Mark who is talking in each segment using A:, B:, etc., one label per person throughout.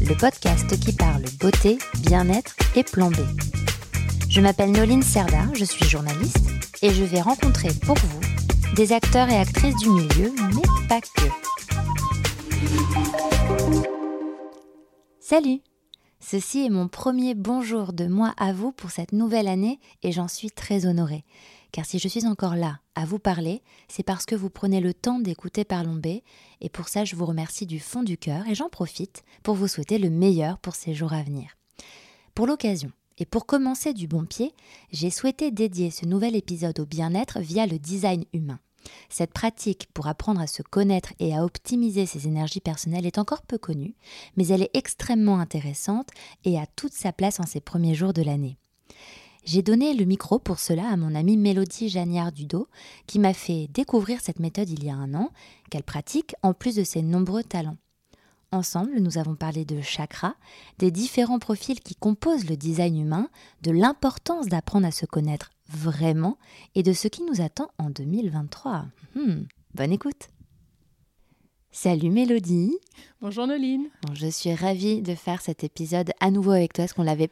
A: le podcast qui parle beauté, bien-être et plan B. Je m'appelle Noline Serda, je suis journaliste et je vais rencontrer pour vous des acteurs et actrices du milieu, mais pas que. Salut Ceci est mon premier bonjour de moi à vous pour cette nouvelle année et j'en suis très honorée. Car si je suis encore là à vous parler, c'est parce que vous prenez le temps d'écouter Parlons B et pour ça je vous remercie du fond du cœur et j'en profite pour vous souhaiter le meilleur pour ces jours à venir. Pour l'occasion, et pour commencer du bon pied, j'ai souhaité dédier ce nouvel épisode au bien-être via le design humain. Cette pratique pour apprendre à se connaître et à optimiser ses énergies personnelles est encore peu connue, mais elle est extrêmement intéressante et a toute sa place en ces premiers jours de l'année. J'ai donné le micro pour cela à mon amie Mélodie Jagnard-Dudo, qui m'a fait découvrir cette méthode il y a un an, qu'elle pratique en plus de ses nombreux talents. Ensemble, nous avons parlé de chakras, des différents profils qui composent le design humain, de l'importance d'apprendre à se connaître vraiment et de ce qui nous attend en 2023. Hmm, bonne écoute Salut Mélodie
B: Bonjour Noline
A: Je suis ravie de faire cet épisode à nouveau avec toi, parce qu'on l'avait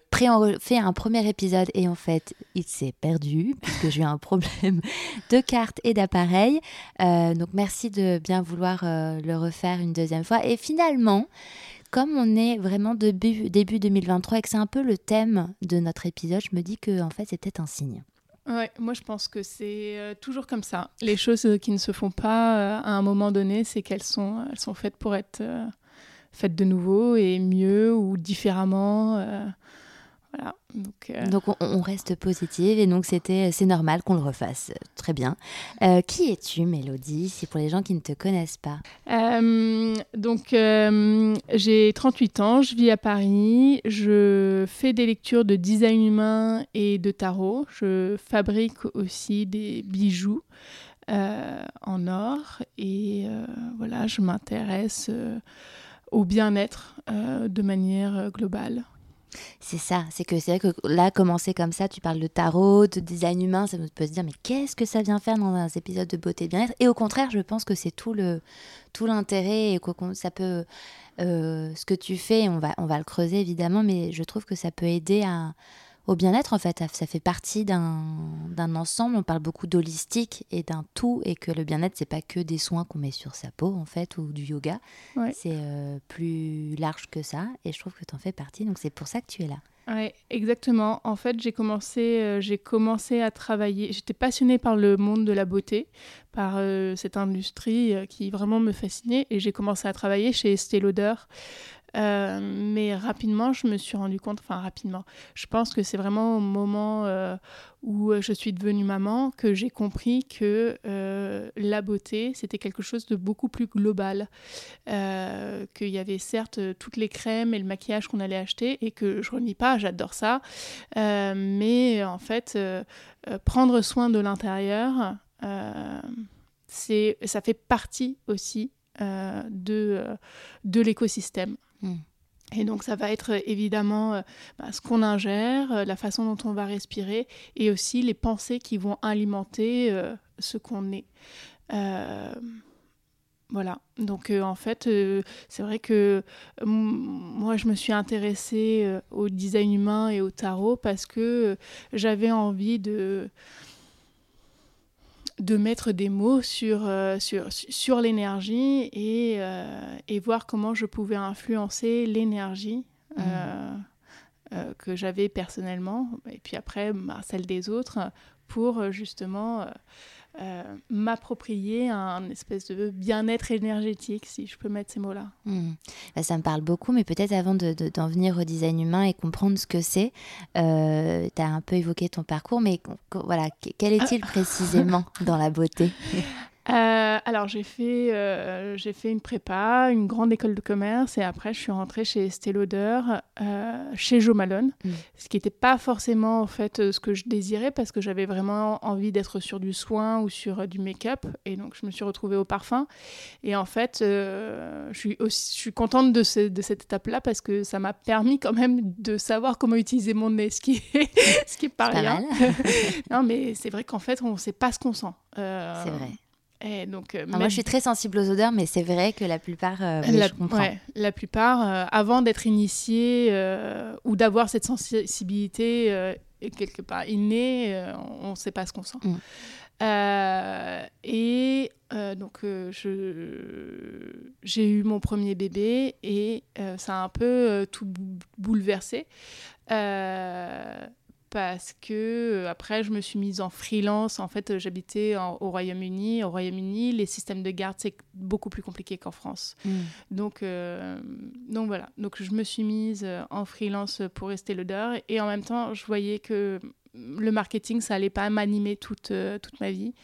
A: fait un premier épisode et en fait il s'est perdu, puisque j'ai eu un problème de carte et d'appareil. Euh, donc merci de bien vouloir euh, le refaire une deuxième fois. Et finalement, comme on est vraiment début, début 2023 et que c'est un peu le thème de notre épisode, je me dis que en fait c'était un signe.
B: Ouais, moi je pense que c'est euh, toujours comme ça. Les choses euh, qui ne se font pas euh, à un moment donné, c'est qu'elles sont, elles sont faites pour être faites de nouveau et mieux ou différemment. Voilà.
A: Donc, euh, on, reste positive et donc c'était c'est normal qu'on le refasse. Très bien. Euh, qui es-tu, Mélodie? C'est pour les gens qui ne te connaissent pas.
B: Euh, donc j'ai 38 ans, je vis à Paris, je fais des lectures de design humain et de tarot. Je fabrique aussi des bijoux. en or et voilà je m'intéresse au bien-être de manière globale
A: c'est ça, c'est que c'est vrai que là, commencer comme ça, tu parles de tarot, de design humain, ça peut se dire, mais qu'est-ce que ça vient faire dans un épisode de beauté et bien-être? Et au contraire, je pense que c'est tout le tout l'intérêt et quoi ça peut, euh, ce que tu fais, on va, on va le creuser évidemment, mais je trouve que ça peut aider à, au bien-être en fait. Ça fait partie d'un ensemble. On parle beaucoup d'holistique et d'un tout et que le bien-être c'est pas que des soins qu'on met sur sa peau en fait ou du yoga. C'est euh, plus large que ça et je trouve que tu en fais partie. Donc c'est pour ça que tu es là.
B: Exactement. En fait, j'ai commencé, euh, j'ai commencé à travailler. J'étais passionnée par le monde de la beauté, par euh, cette industrie qui vraiment me fascinait, et j'ai commencé à travailler chez Estée Lauder euh, mais rapidement, je me suis rendu compte, enfin rapidement, je pense que c'est vraiment au moment euh, où je suis devenue maman que j'ai compris que euh, la beauté, c'était quelque chose de beaucoup plus global. qu'il y avait certes toutes les crèmes et le maquillage qu'on allait acheter et que je renie pas, j'adore ça. mais en fait, prendre soin de l'intérieur, ça fait partie aussi de, de l'écosystème. Mm. Et donc ça va être euh, évidemment euh, bah, ce qu'on ingère, euh, la façon dont on va respirer et aussi les pensées qui vont alimenter ce qu'on est. voilà, donc en fait, c'est vrai que moi je me suis intéressée au design humain et au tarot parce que j'avais envie de de mettre des mots sur, euh, sur, sur l'énergie et, euh, et, voir comment je pouvais influencer l'énergie mmh. euh, que j'avais personnellement et puis après bah, celle des autres pour justement euh, m'approprier un espèce de bien-être énergétique, si je peux mettre ces mots-là.
A: Hmm. Bah, ça me parle beaucoup, mais peut-être avant d'en de, venir au design humain et comprendre ce que c'est, euh, tu as un peu évoqué ton parcours, mais voilà, quel est-il ah. précisément dans la beauté?
B: Euh, alors j'ai fait, euh, j'ai fait une prépa, une grande école de commerce et après je suis rentrée chez Estée Lauder, euh, chez Jo Malone,
A: Mm.
B: ce qui n'était pas forcément en fait ce que je désirais parce que j'avais vraiment envie d'être sur du soin ou sur euh, du make-up et donc je me suis retrouvée au parfum et en fait je suis aussi, je suis contente de, ce- de cette étape-là parce que ça m'a permis quand même de savoir comment utiliser mon nez, ce qui est, ce qui est pas rien. non mais c'est vrai qu'en fait on ne sait pas ce qu'on sent.
A: C'est vrai.
B: Et donc, euh,
A: Alors, moi, je suis très sensible aux odeurs, mais c'est vrai que la plupart, euh,
B: la,
A: je comprends.
B: ouais, la plupart, euh, avant d'être initié euh, ou d'avoir cette sensibilité euh, quelque part innée, on ne sait pas ce qu'on sent.
A: Mm.
B: Et donc, je- j'ai eu mon premier bébé et ça a un peu tout bou- bouleversé. Parce que euh, après je me suis mise en freelance. En fait, euh, j'habitais au Royaume-Uni. Au Royaume-Uni, les systèmes de garde c'est beaucoup plus compliqué qu'en France.
A: Mm.
B: Donc, euh, donc voilà. Donc je me suis mise en freelance pour rester l'odeur et en même temps, je voyais que le marketing, ça allait pas m'animer toute, toute ma vie.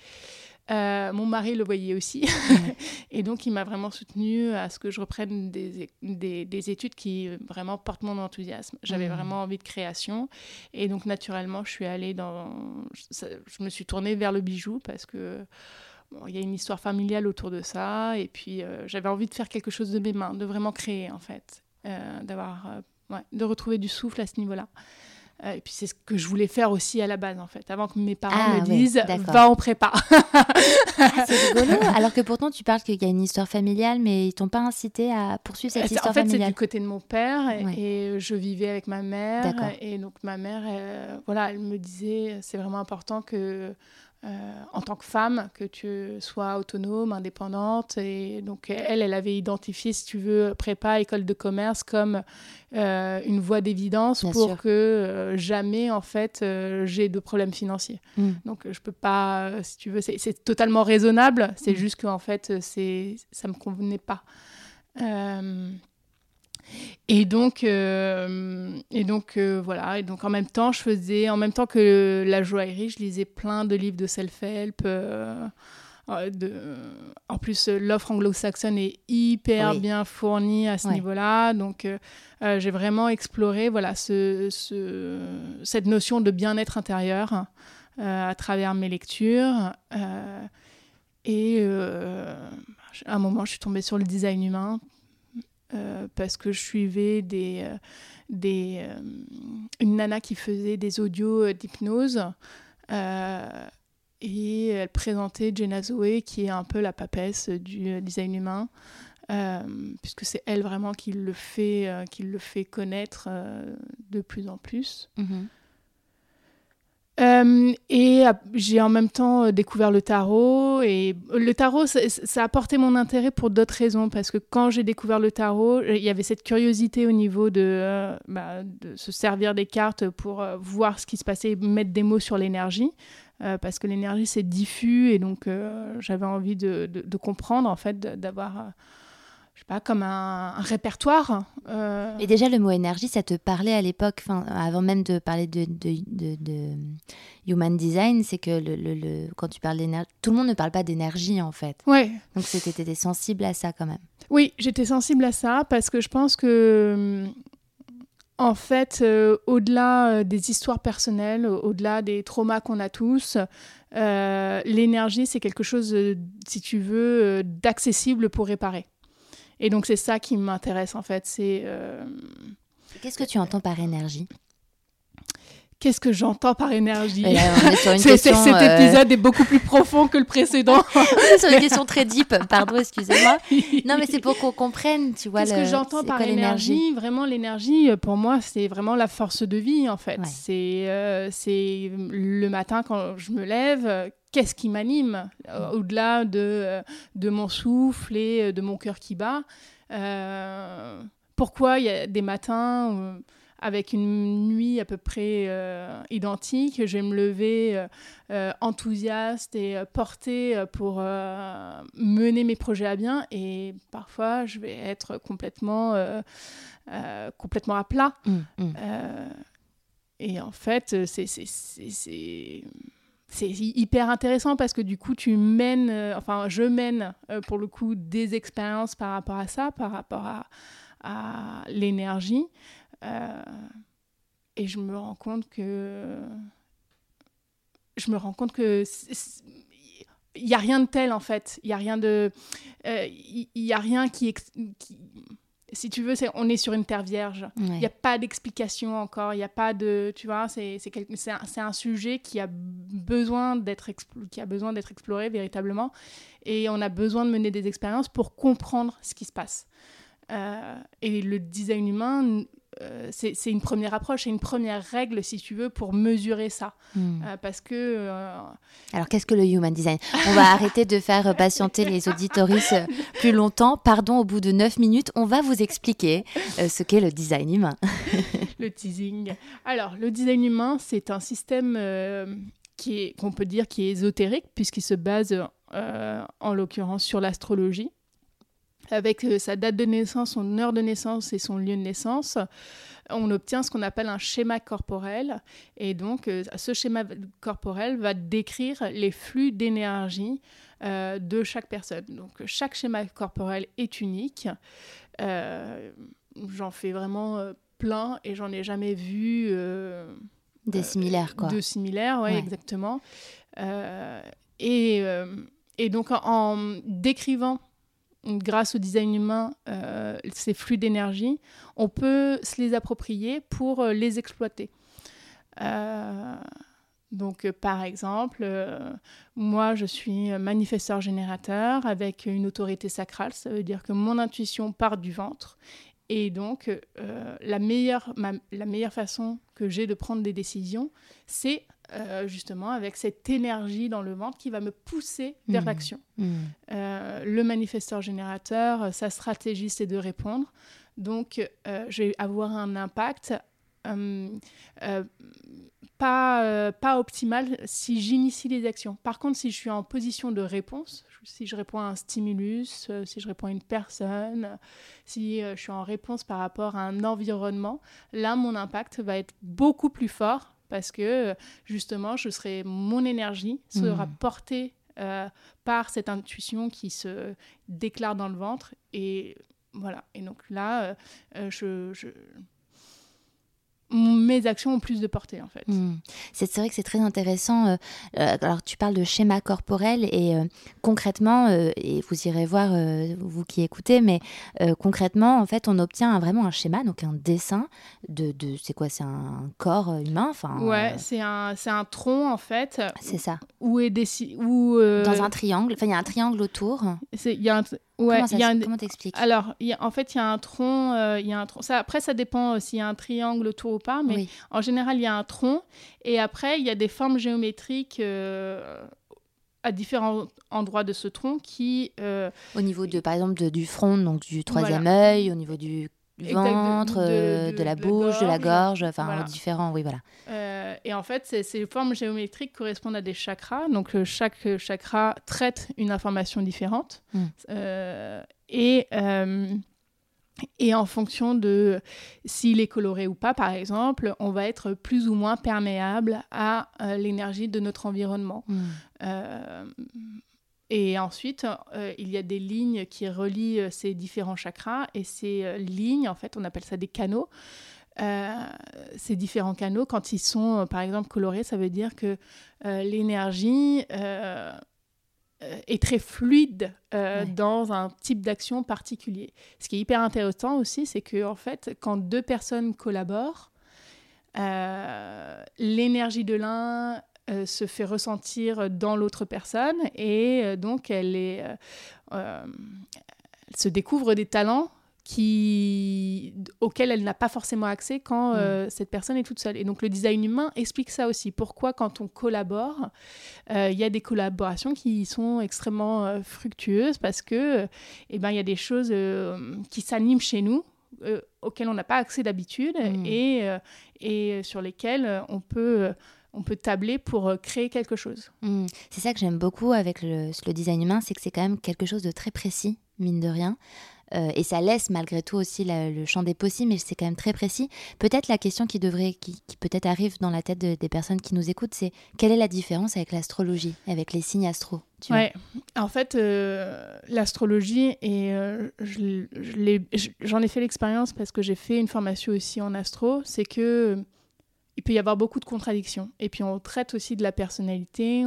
B: Euh, mon mari le voyait aussi. et donc, il m'a vraiment soutenue à ce que je reprenne des, des, des études qui euh, vraiment portent mon enthousiasme. J'avais
A: Mhm.
B: vraiment envie de création. Et donc, naturellement, je suis allée dans. Je me suis tournée vers le bijou parce que. bon, il y a une histoire familiale autour de ça, et puis euh, j'avais envie de faire quelque chose de mes mains, de vraiment créer en fait, Euh, d'avoir, ouais, de retrouver du souffle à ce niveau-là. Euh, et puis c'est ce que je voulais faire aussi à la base en fait, avant que mes parents
A: Ah,
B: me disent va en prépa.
A: Ah, c'est rigolo. Alors que pourtant, tu parles qu'il y a une histoire familiale, mais ils t'ont pas incité à poursuivre cette histoire
B: en fait, c'est
A: familiale.
B: du côté de mon père et,
A: Ouais.
B: et je vivais avec ma mère. Et donc, ma mère, elle, voilà, elle me disait c'est vraiment important que, euh, en tant que femme, que tu sois autonome, indépendante. Et donc, elle, elle avait identifié, si tu veux, prépa, école de commerce comme euh, une voie d'évidence pour
A: sûr.
B: que euh, jamais, en fait, j'ai de problèmes financiers.
A: Mm.
B: Donc, je peux pas, si tu veux, c'est totalement raisonnable. C'est
A: Mm.
B: juste qu'en fait, euh, c'est ça me convenait pas. Et donc, euh, et donc euh, voilà. Et donc en même temps, je faisais, en même temps que la joaillerie, je lisais plein de livres de self-help. euh, de, en plus, l'offre anglo-saxonne est hyper
A: Oui.
B: bien fournie à ce
A: Ouais.
B: niveau-là. Donc, j'ai vraiment exploré voilà, ce, ce- cette notion de bien-être intérieur à travers mes lectures. Et à un moment, je suis tombée sur le design humain euh, parce que je suivais des, euh, des, euh, une nana qui faisait des audios d'hypnose. et elle présentait Jenna Zoe, qui est un peu la papesse du design humain, puisque c'est elle vraiment qui le fait, qui le fait connaître de plus en plus.
A: Mhm.
B: Euh, et euh, j'ai en même temps euh, découvert le tarot. Et le tarot, ça, a porté mon intérêt pour d'autres raisons. Parce que quand j'ai découvert le tarot, il y avait cette curiosité au niveau de, euh, bah, se servir des cartes pour euh, voir ce qui se passait, mettre des mots sur l'énergie. Euh, parce que l'énergie, c'est diffus. Et donc, euh, j'avais envie de, de- comprendre, en fait, d'avoir, euh, je sais pas, comme un, un répertoire. euh,
A: Et déjà, le mot énergie, ça te parlait à l'époque, avant même de parler de, de, de- de human design, c'est que le, le- le- quand tu parles d'énergie, tout le monde ne parle pas d'énergie en fait.
B: Ouais,
A: Donc c'était t'étais sensible à ça quand même.
B: Oui, j'étais sensible à ça parce que je pense que, hum, en fait, euh, au-delà euh, des histoires personnelles, au- au-delà des traumas qu'on a tous, euh, l'énergie, c'est quelque chose, si tu veux, d'accessible pour réparer. Et donc, c'est ça qui m'intéresse, en fait. C'est euh,
A: Qu'est-ce que tu entends par énergie?
B: Qu'est-ce que j'entends par énergie
A: Et là, on est sur une
B: C'est- c'est-
A: question,
B: Cet
A: euh,
B: épisode est beaucoup plus profond que le précédent.
A: sur une question très deep. Pardon, excusez-moi. Non, mais c'est pour qu'on comprenne, tu vois.
B: Qu'est-ce
A: le-
B: que j'entends par énergie? Vraiment, l'énergie, euh, pour moi, c'est vraiment la force de vie, en fait.
A: Ouais.
B: C'est euh, c'est le matin, quand je me lève, qu'est-ce qui m'anime? Au-delà de, de mon souffle et de mon cœur qui bat. Euh, pourquoi il y a des matins où, avec une nuit à peu près euh, identique, je vais me lever euh, euh, enthousiaste et portée pour euh, mener mes projets à bien et parfois je vais être complètement, complètement à plat.
A: Hum.
B: Euh, et en fait, c'est- c'est- c'est c'est- c'est hyper intéressant parce que du coup, tu mènes, enfin, je mène pour le coup des expériences par rapport à ça, par rapport à, à l'énergie. Et je me rends compte que. Je me rends compte que il n'y a rien de tel en fait. Il n'y a rien de. Il y a rien qui, qui si tu veux, c'est on est sur une terre vierge. Il n'y a pas d'explication encore. Il n'y a pas de, tu vois, c'est un, un, sujet qui a besoin d'être qui a besoin d'être exploré véritablement, et on a besoin de mener des expériences pour comprendre ce qui se passe. Euh, et le design humain euh, c'est une première approche, c'est une première règle, si tu veux, pour mesurer ça. Hmm. Euh, parce que. Euh,
A: Alors, qu'est-ce que le human design? On va arrêter de faire patienter les auditoristes plus longtemps. Pardon, au bout de 9 minutes, on va vous expliquer ce qu'est le design humain.
B: le teasing. Alors, le design humain, c'est un système qui est, qu'on peut dire qui est ésotérique, puisqu'il se base, en l'occurrence, sur l'astrologie avec euh, sa date de naissance, son heure de naissance et son lieu de naissance, on obtient ce qu'on appelle un schéma corporel. Et donc, euh, ce schéma corporel va décrire les flux d'énergie euh, de chaque personne. Donc, chaque schéma corporel est unique. j'en fais vraiment plein et j'en ai jamais vu.
A: Des similaires, quoi.
B: De similaires, ouais, exactement. et, et donc, en décrivant grâce au design humain, euh, ces flux d'énergie, on peut se les approprier pour euh, les exploiter. Euh, donc, par exemple, moi, je suis manifesteur générateur avec une autorité sacrale. Ça veut dire que mon intuition part du ventre. Et donc, la, meilleure, la meilleure façon que j'ai de prendre des décisions, c'est euh, justement avec cette énergie dans le ventre qui va me pousser vers mmh. l'action. Mmh. Euh, le manifesteur générateur, sa stratégie, c'est de répondre. Donc, euh, je vais avoir un impact pas, pas optimal si j'initie les actions. Par contre, si je suis en position de réponse, si je réponds à un stimulus, si je réponds à une personne, si je suis en réponse par rapport à un environnement, là, mon impact va être beaucoup plus fort parce que justement, je serai, mon énergie sera hmm. portée euh, par cette intuition qui se déclare dans le ventre. Et voilà. Et donc là, euh, euh, je, mes actions ont plus de portée en fait. Hmm.
A: C'est vrai que c'est très intéressant. Euh, euh, alors tu parles de schéma corporel et euh, concrètement, et vous irez voir vous qui écoutez, mais concrètement en fait on obtient vraiment un schéma, donc un dessin de, de c'est quoi C'est un corps humain enfin,
B: Ouais, c'est un, un tronc en fait.
A: C'est ça.
B: Où est où,
A: Dans un triangle, enfin il y a un triangle autour.
B: Il y a un,
A: Ouais, comment t'expliques?
B: Alors, en fait, il y a un tronc. Euh, y a un tronc. Ça, après, ça dépend euh, s'il y a un triangle autour ou pas, mais en général, il y a un tronc. Et après, il y a des formes géométriques euh, à différents endroits de ce tronc qui.
A: au niveau de, par exemple, du front, donc du troisième œil, au niveau du ventre, de, la bouche, de la gorge, enfin différents, oui voilà.
B: Euh, et en fait, ces, formes géométriques correspondent à des chakras. Donc euh, chaque chakra traite une information différente. Hmm. Euh, et et en fonction de s'il est coloré ou pas, par exemple, on va être plus ou moins perméable à l'énergie de notre environnement. Hmm. Et ensuite, euh, il y a des lignes qui relient euh, ces différents chakras. Et ces euh, lignes, en fait, on appelle ça des canaux. ces différents canaux, quand ils sont, par exemple, colorés, ça veut dire que l'énergie est très fluide dans un type d'action particulier. Ce qui est hyper intéressant aussi, c'est que, en fait, quand deux personnes collaborent, l'énergie de l'un euh, se fait ressentir dans l'autre personne et euh, donc elle, est, euh, se découvre des talents qui, auxquels elle n'a pas forcément accès quand mm. cette personne est toute seule. Et donc le design humain explique ça aussi. Pourquoi quand on collabore, il y a des collaborations qui sont extrêmement fructueuses parce que eh ben, il y a des choses qui s'animent chez nous. auxquelles on n'a pas accès d'habitude mm. et, et sur lesquelles on peut on peut tabler pour euh, créer quelque chose.
A: Mmh. C'est ça que j'aime beaucoup avec le, design humain, c'est que c'est quand même quelque chose de très précis, mine de rien. Euh, et ça laisse malgré tout aussi le champ des possibles, mais c'est quand même très précis. Peut-être la question qui devrait, qui, peut-être arrive dans la tête des personnes qui nous écoutent, c'est quelle est la différence avec l'astrologie, avec les signes astro
B: Ouais, en fait, euh, l'astrologie, et euh, j'en ai fait l'expérience parce que j'ai fait une formation aussi en astro, c'est que il peut y avoir beaucoup de contradictions. Et puis on traite aussi de la personnalité,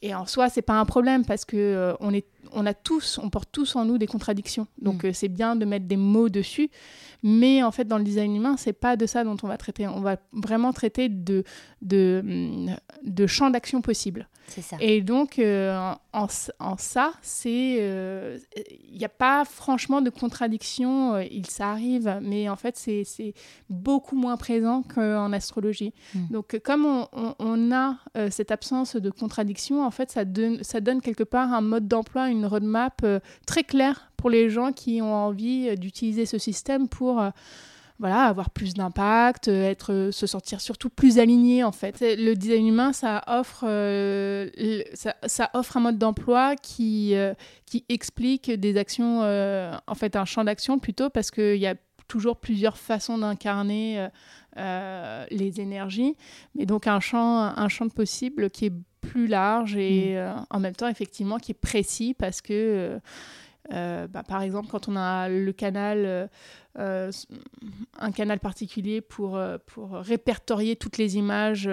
B: et en soi, c'est pas un problème parce que on est on a tous, on porte tous en nous des contradictions. Donc mm. euh, c'est bien de mettre des mots dessus, mais en fait dans le design humain, c'est pas de ça dont on va traiter. On va vraiment traiter de de, mm, de champs d'action possibles.
A: C'est ça.
B: Et donc euh, en, en, ça, c'est il euh, n'y a pas franchement de contradiction. il ça arrive, mais en fait c'est beaucoup moins présent qu'en astrologie. Mm. Donc comme on, on, a cette absence de contradiction, en fait ça donne quelque part un mode d'emploi, une roadmap euh, très claire pour les gens qui ont envie euh, d'utiliser ce système pour euh, voilà, avoir plus d'impact, être, se sentir surtout plus aligné en fait. Le design humain, ça offre, ça, offre un mode d'emploi qui, qui explique des actions, en fait un champ d'action plutôt, parce qu'il y a toujours plusieurs façons d'incarner les énergies, mais donc un champ, un champ de possible qui est plus large et mm. euh, en même temps effectivement qui est précis parce que euh, euh, bah, par exemple quand on a le canal un canal particulier pour, pour répertorier toutes les images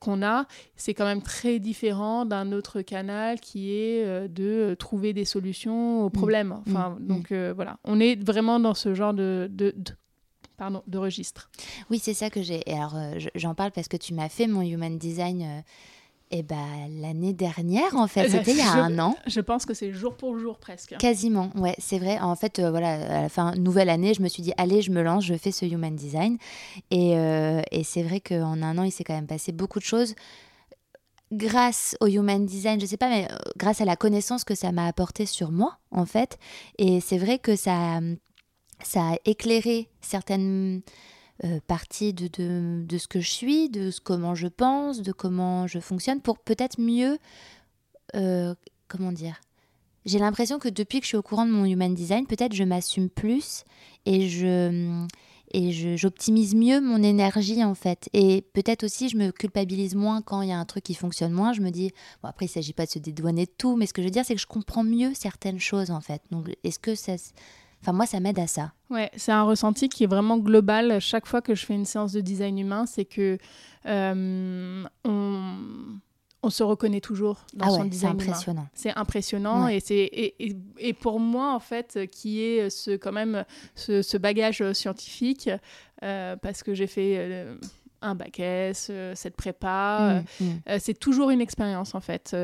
B: qu'on a c'est quand même très différent d'un autre canal qui est de trouver des solutions aux mm. problèmes mm. enfin donc voilà on est vraiment dans ce genre de, de, pardon, de registre.
A: Oui, c'est ça que j'ai. Alors, j'en parle parce que tu m'as fait mon human design eh ben, l'année dernière, en fait, c'était il y a un an.
B: Je pense que c'est jour pour jour presque.
A: Quasiment, ouais, c'est vrai. En fait, euh, voilà, à la fin, nouvelle année, je me suis dit, allez, je me lance, je fais ce human design. Et, euh, et c'est vrai qu'en un an, il s'est quand même passé beaucoup de choses. Grâce au human design, je sais pas, mais euh, grâce à la connaissance que ça m'a apporté sur moi, en fait. Et c'est vrai que ça, ça a éclairé certaines euh, partie de, de, ce que je suis, de ce, comment je pense, de comment je fonctionne, pour peut-être mieux, euh, comment dire, j'ai l'impression que depuis que je suis au courant de mon human design, peut-être je m'assume plus et je et j'optimise mieux mon énergie en fait. Et peut-être aussi je me culpabilise moins quand il y a un truc qui fonctionne moins. Je me dis, bon après il ne s'agit pas de se dédouaner de tout, mais ce que je veux dire c'est que je comprends mieux certaines choses en fait. Donc est-ce que ça, Enfin, moi, ça m'aide à ça.
B: Ouais, c'est un ressenti qui est vraiment global. Chaque fois que je fais une séance de design humain, c'est que euh, on, on, se reconnaît toujours dans ah son design
A: C'est impressionnant.
B: C'est impressionnant et c'est et, et, pour moi en fait qui est ce quand même ce, ce bagage scientifique euh, parce que j'ai fait euh, un bac S, cette prépa. Mmh, mmh. c'est toujours une expérience en fait.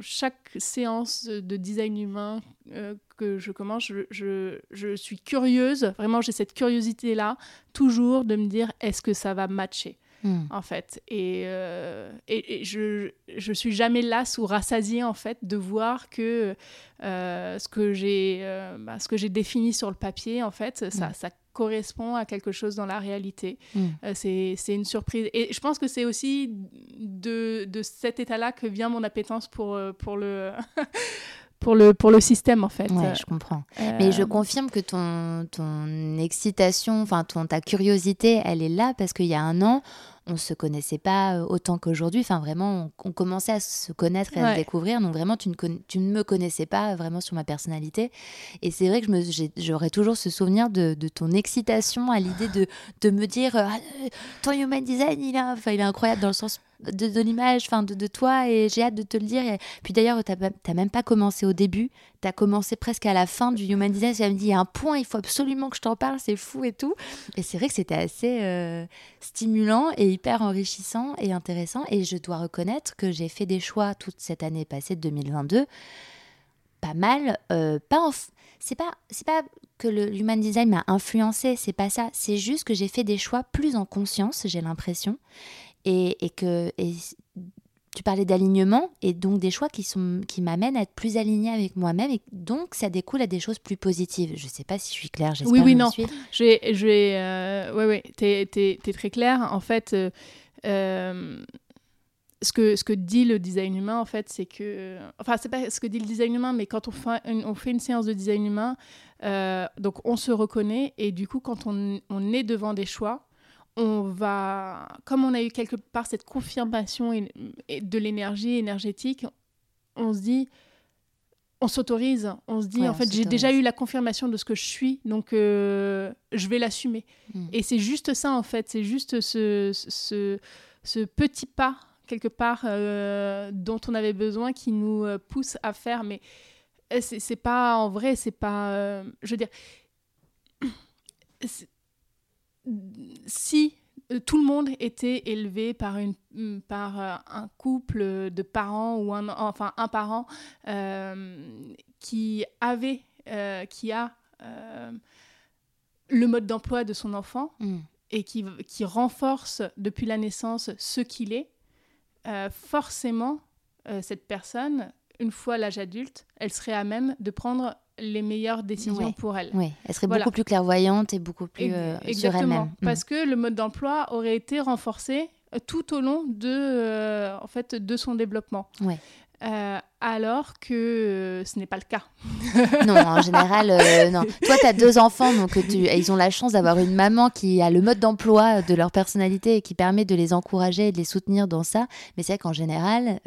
B: chaque séance de design humain que je commence, je, je, suis curieuse, vraiment j'ai cette curiosité-là, toujours de me dire est-ce que ça va matcher? Hmm. en fait. Et, euh, et, je, je suis jamais lasse ou rassasiée en fait de voir que euh, ce que j'ai euh, bah, ce que j'ai défini sur le papier en fait, ça, hmm. ça correspond à quelque chose dans la réalité. Hmm. c'est une surprise. Et je pense que c'est aussi de, de cet état-là que vient mon appétence pour, pour le pour le, pour le système en fait.
A: Ouais, je comprends. Mais je euh, confirme que ton, ton excitation, enfin ton, ta curiosité, elle est là parce qu'il y a un an, on se connaissait pas euh, autant qu'aujourd'hui. Enfin, vraiment, on, commençait à se connaître et à se découvrir. Donc, vraiment, tu ne, tu ne me connaissais pas vraiment sur ma personnalité. Et c'est vrai que j'aurais toujours ce souvenir de, de ton excitation à l'idée de, de me dire ah, euh, ton human design, il, a, enfin, il est incroyable dans le sens de, l'image, enfin de, de, toi, et j'ai hâte de te le dire. Puis d'ailleurs, tu n'as même pas commencé au début, tu as commencé presque à la fin du Human Design. Me dit, il y a un point, il faut absolument que je t'en parle, c'est fou et tout. Et c'est vrai que c'était assez euh, stimulant et hyper enrichissant et intéressant. Et je dois reconnaître que j'ai fait des choix toute cette année passée de 2022, pas mal, euh, pas c'est pas c'est pas que le human design m'a influencé, c'est pas ça, c'est juste que j'ai fait des choix plus en conscience, j'ai l'impression, et, que tu parlais d'alignement et donc des choix qui, sont, qui m'amènent à être plus alignée avec moi-même et donc ça découle à des choses plus positives. Je ne sais pas si je suis claire, j'espère
B: Oui, oui,
A: non.
B: Je vais, je vais, euh, ouais, ouais, t'es, es, très claire. En fait, euh, euh, ce que, ce que dit le design humain, en fait, c'est que. Enfin, c'est pas ce que dit le design humain, mais quand on fait une, on fait une séance de design humain, euh, donc on se reconnaît, et du coup, quand on, on, est devant des choix, on va. Comme on a eu quelque part cette confirmation et, de l'énergie énergétique, on se dit. On s'autorise, on se dit, en fait, j'ai déjà eu la confirmation de ce que je suis, donc euh, je vais l'assumer. Hmm. Et c'est juste ça, en fait, c'est juste ce, ce, ce petit pas quelque part euh, dont on avait besoin qui nous euh, pousse à faire. Mais c'est pas en vrai, c'est pas. je veux dire. Si tout le monde était élevé par, une, mm, par un couple de parents ou un, enfin un parent qui avait, qui a le mode d'emploi de son enfant mm. et qui, qui renforce depuis la naissance ce qu'il est, euh, forcément, euh, cette personne, une fois l'âge adulte, elle serait à même de prendre les meilleures décisions pour elle.
A: Oui, elle serait beaucoup plus clairvoyante et beaucoup plus euh, sur elle-même.
B: Parce que le mode d'emploi aurait été renforcé tout au long de, en fait, de son développement. Ouais. Euh, alors que euh, ce n'est pas le cas.
A: non, en général, euh, non. Toi, tu as deux enfants, donc tu, ils ont la chance d'avoir une maman qui a le mode d'emploi de leur personnalité et qui permet de les encourager et de les soutenir dans ça. Mais c'est vrai qu'en général,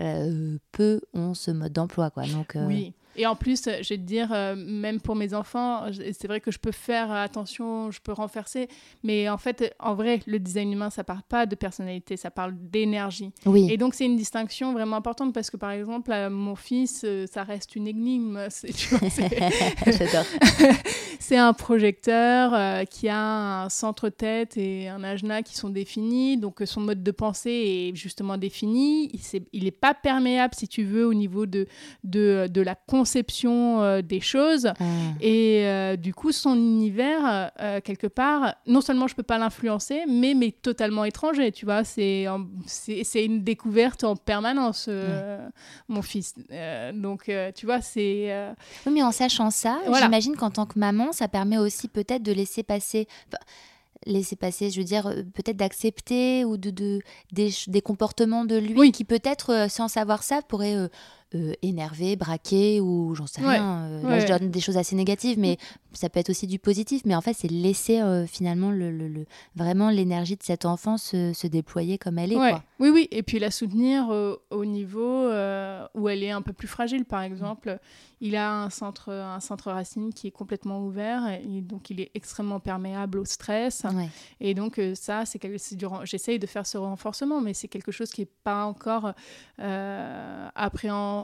A: peu ont ce mode d'emploi. Quoi. Donc,
B: oui. Et en plus, je vais te dire, euh, même pour mes enfants, c'est vrai que je peux faire attention, je peux renforcer, mais en fait, en vrai, le design humain, ça parle pas de personnalité, ça parle d'énergie. Oui. Et donc, c'est une distinction vraiment importante parce que, par exemple, mon fils, euh, ça reste une énigme. J'adore. c'est un projecteur euh, qui a un centre-tête et un ajna qui sont définis, donc son mode de pensée est justement défini. Il n'est pas perméable, si tu veux, au niveau de, de, de la conscience conception euh, des choses. Ah. Et euh, du coup, son univers, euh, quelque part, non seulement je peux pas l'influencer, mais, mais totalement étranger, tu vois. C'est, c'est, une découverte en permanence, mon fils. donc, tu vois, c'est...
A: Oui, mais en sachant ça, j'imagine qu'en tant que maman, ça permet aussi peut-être de laisser passer laisser passer, je veux dire, peut-être d'accepter ou de, de des, des, comportements de lui qui peut-être, sans savoir ça, pourraient euh, énervé, braqué ou j'en sais rien. Euh, là, je donne des choses assez négatives, mais ça peut être aussi du positif. Mais en fait, c'est laisser euh, finalement le, le, vraiment l'énergie de cet enfant se, se, déployer comme elle est. Quoi.
B: Oui, oui. Et puis la soutenir au niveau où elle est un peu plus fragile. Par exemple, il a un centre, un centre racine qui est complètement ouvert, et donc il est extrêmement perméable au stress. Et donc ça, c'est durant. J'essaye de faire ce renforcement, mais c'est quelque chose qui n'est pas encore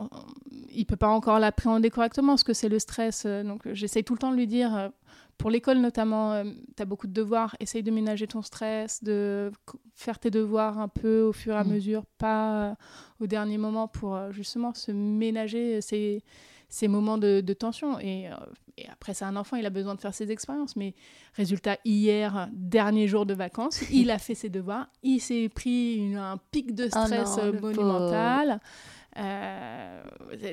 B: appréhendé il peut pas encore l'appréhender correctement ce que c'est le stress. Euh, donc euh, j'essaye tout le temps de lui dire, euh, pour l'école notamment, tu as beaucoup de devoirs, essaye de ménager ton stress, de faire tes devoirs un peu au fur et à mm. mesure, pas au dernier moment pour justement se ménager ces, ces moments de, tension. Et, après, c'est un enfant, il a besoin de faire ses expériences. Mais résultat, hier, dernier jour de vacances, il a fait ses devoirs, il s'est pris un pic de oh stress monumental. Euh,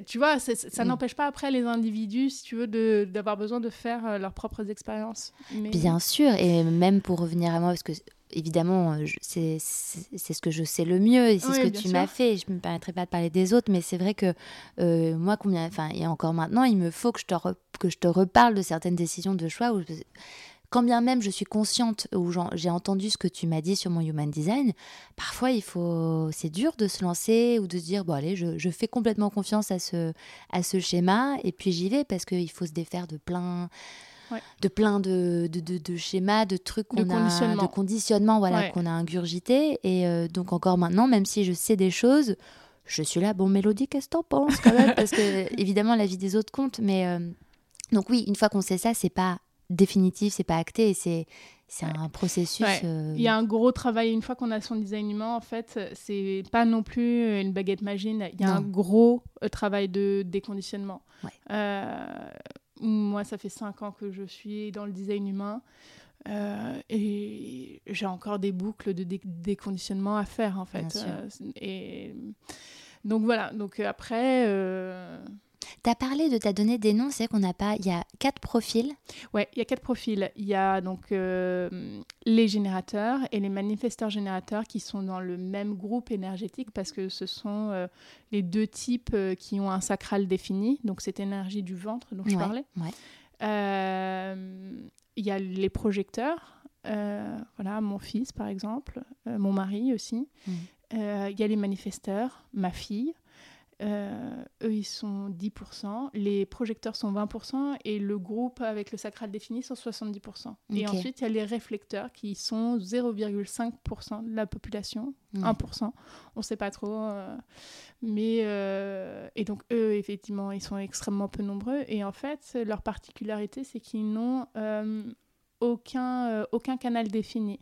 B: tu vois, ça mm. n'empêche pas après les individus, si tu veux, d'avoir besoin de faire euh, leurs propres expériences.
A: Bien sûr, et même pour revenir à moi, parce que évidemment, euh, c'est ce que je sais le mieux et c'est ce que tu m'as fait. Je ne me permettrai pas de parler des autres, mais c'est vrai que moi, combien, enfin, et encore maintenant, il me faut que je te, que je te reparle de certaines décisions de choix où quand bien même je suis consciente ou j'ai entendu ce que tu m'as dit sur mon human design, parfois il faut, c'est dur de se lancer ou de se dire bon allez, je, fais complètement confiance à ce, à ce schéma et puis j'y vais parce qu'il faut se défaire de plein. de plein de, de, de, schémas, de trucs qu'on a, de conditionnement, voilà, qu'on a ingurgité. Et euh, donc encore maintenant, même si je sais des choses, je suis là, bon Mélodie, qu'est-ce que t'en penses quand même? Parce que évidemment, la vie des autres compte, mais euh, donc oui, une fois qu'on sait ça, c'est pas définitif, c'est pas acté, c'est c'est un processus.
B: Euh, Il y a un gros travail une fois qu'on a son design humain en fait, c'est pas non plus une baguette magique. Il y a un gros euh, travail de déconditionnement. Euh, moi, ça fait cinq ans que je suis dans le design humain. et j'ai encore des boucles de déconditionnement à faire en fait. et donc voilà. Donc après,
A: Tu as parlé de, tu as donné des noms, c'est qu'on n'a pas, il y a quatre profils.
B: Ouais, il y a quatre profils. Il y a donc euh, les générateurs et les manifesteurs générateurs qui sont dans le même groupe énergétique parce que ce sont euh, les deux types euh, qui ont un sacral défini, donc cette énergie du ventre dont je
A: Ouais,
B: parlais.
A: ouais.
B: Euh, Il y a les projecteurs, voilà, mon fils par exemple, mon mari aussi. Euh, Il y a les manifesteurs, ma fille. Euh, eux, ils sont 10%. Les projecteurs sont 20%. Et le groupe avec le sacral défini sont 70%. Et
A: Ok.
B: ensuite, il y a les réflecteurs qui sont 0,5% de la population.
A: Mhm.
B: 1%. On ne sait pas trop. euh, mais, euh, et donc, eux, effectivement, ils sont extrêmement peu nombreux. Et en fait, leur particularité, c'est qu'ils n'ont aucun, euh, aucun canal défini.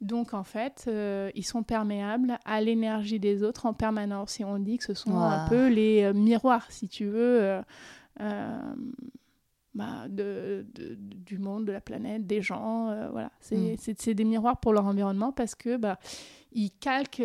B: Donc, en fait, euh, ils sont perméables à l'énergie des autres en permanence. Et on dit que ce sont un peu les euh, miroirs, si tu veux. bah, de, de- du monde, de la planète, des gens, voilà. C'est
A: Mm.
B: c'est- des miroirs pour leur environnement parce que bah, ils calquent,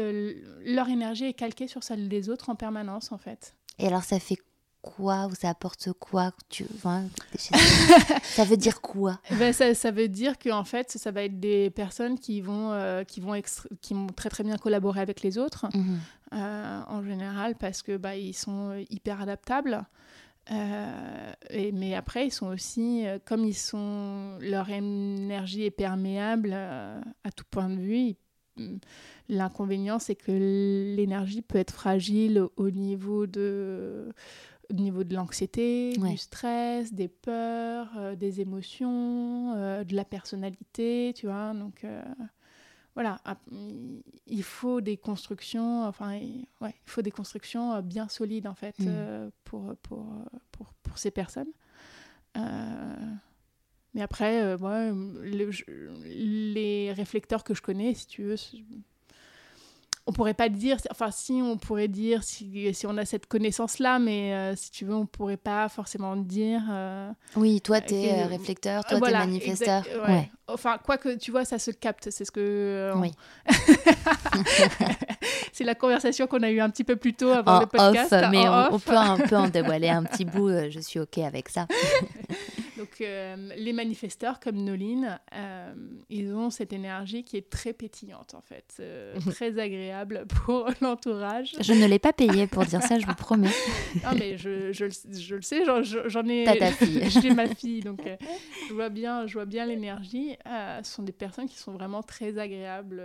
B: leur énergie est calquée sur celle des autres en permanence en fait.
A: Et alors, ça fait quoi ou ça apporte quoi tu... enfin, Ça veut dire quoi?
B: Ben, ça, ça veut dire que en fait, ça va être des personnes qui vont, euh, qui vont, qui vont très très bien collaborer avec les autres
A: Mhm.
B: euh, en général parce que bah, ils sont hyper adaptables. Euh, et, mais après, ils sont aussi, euh, comme ils sont, leur énergie est perméable euh, à tout point de vue. ils- mm, L'inconvénient, c'est que l'énergie peut être fragile au niveau de, au niveau de l'anxiété,
A: Ouais.
B: du stress, des peurs, euh, des émotions, euh, de la personnalité, tu vois. Donc, euh, voilà, ap- il- faut des constructions, enfin, il, ouais, il faut des constructions bien solides en fait
A: Mm.
B: pour, pour, pour, pour ces personnes. Mais après, ouais, le- les réflecteurs que je connais, si tu veux, on pourrait pas dire, enfin si on pourrait dire si, si on a cette connaissance-là, mais euh, si tu veux, on pourrait pas forcément dire. euh,
A: Oui, toi, t'es
B: que-
A: euh, réflecteur, toi,
B: voilà,
A: t'es manifesteur.
B: exact-
A: Ouais.
B: ouais. Enfin, quoi que tu vois, ça se capte, c'est ce que. euh,
A: Oui.
B: c'est la conversation qu'on a eue un petit peu plus tôt avant
A: En
B: le podcast.
A: off, mais
B: en
A: on, on peut, un peu en dévoiler un petit bout. euh, Je suis OK avec ça.
B: Donc, euh, les manifesteurs comme Noline, euh, ils ont cette énergie qui est très pétillante, en fait, euh, très agréable pour l'entourage.
A: Je ne l'ai pas payé pour dire ça, je vous promets.
B: Ah, mais je, je, le- je le sais, j'en- ai.
A: T'as ta fille.
B: J'ai ma fille, donc euh, je vois bien, je vois bien l'énergie. Euh, ce sont des personnes qui sont vraiment très agréables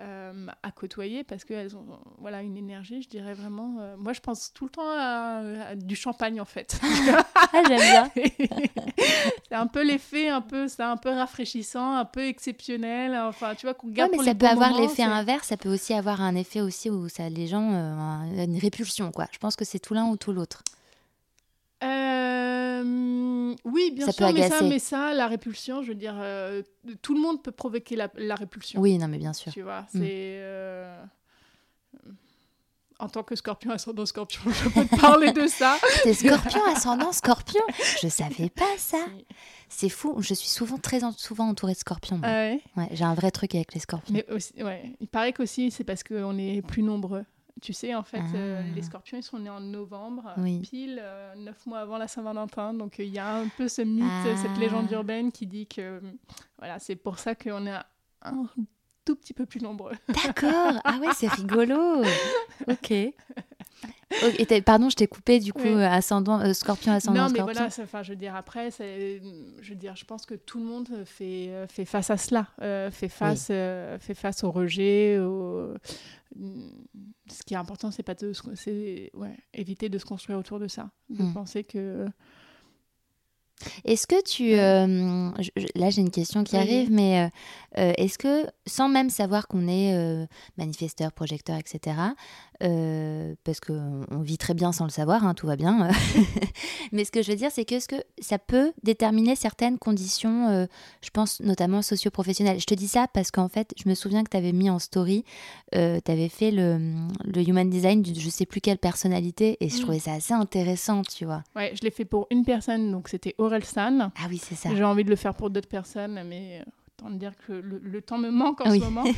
B: à côtoyer parce qu'elles ont voilà, une énergie, je dirais vraiment. euh, moi, je pense tout le temps à, à du champagne, en fait.
A: Ah, j'aime bien.
B: c'est un peu l'effet, un peu, c'est un peu rafraîchissant, un peu exceptionnel. Enfin, tu vois, qu'on
A: Ouais,
B: garde
A: mais
B: pour
A: ça
B: les
A: peut avoir l'effet inverse, ça peut aussi avoir un effet aussi où ça, les gens, euh, un- une répulsion, quoi. Je pense que c'est tout l'un ou tout l'autre.
B: Euh, oui, bien
A: Ça
B: sûr,
A: peut
B: mais ça, mais ça, la répulsion, je veux dire, euh, tout le monde peut provoquer la, la répulsion.
A: Oui, non, mais bien sûr.
B: Tu vois,
A: Mm.
B: c'est. euh, En tant que scorpion ascendant scorpion, je peux te parler de ça.
A: T'es scorpion, ascendant scorpion? Je savais pas ça. C'est fou, je suis souvent très en- souvent entourée de scorpions.
B: Ah ouais?
A: Ouais, j'ai un vrai truc avec les scorpions.
B: Mais aussi, ouais, il paraît qu'aussi, c'est parce qu'on est plus nombreux. Tu sais, en fait, euh,
A: Ah.
B: les scorpions, ils sont nés en novembre,
A: Oui.
B: pile euh, neuf mois avant la Saint-Valentin. Donc, euh, il y a un peu ce mythe,
A: Ah.
B: cette légende urbaine qui dit que, euh, voilà, c'est pour ça qu'on est un tout petit peu plus nombreux.
A: D'accord. Ah ouais, c'est rigolo. Ok. Ok, et t'as- pardon, je t'ai coupé du coup
B: Oui.
A: euh, ascendant euh, scorpion ascendant
B: non, mais
A: scorpion.
B: voilà, enfin, je veux dire, après, je veux dire, je pense que tout le monde fait, euh, fait face à cela, euh, fait, face, euh, fait face au rejet. Au... Ce qui est important, c'est pas de c'est ouais, éviter de se construire autour de ça, de
A: Mm.
B: penser que.
A: Est-ce que tu... euh, je- je- là, j'ai une question qui
B: Oui.
A: arrive, mais euh, euh, est-ce que, sans même savoir qu'on est euh, manifesteur, projecteur, etc., euh, parce qu'on on vit très bien sans le savoir, hein, tout va bien, mais ce que je veux dire, c'est que, est-ce que ça peut déterminer certaines conditions, euh, je pense notamment socio-professionnelles Je te dis ça parce qu'en fait, je me souviens que tu avais mis en story, tu avais fait le, le human design de je sais plus quelle personnalité, et je
B: Mm.
A: trouvais ça assez intéressant, tu vois.
B: Ouais, je l'ai fait pour une personne, donc c'était Aurel San.
A: Ah oui, c'est ça.
B: J'ai envie de le faire pour d'autres personnes, mais te dire que le, le temps me manque en
A: Oui.
B: ce moment.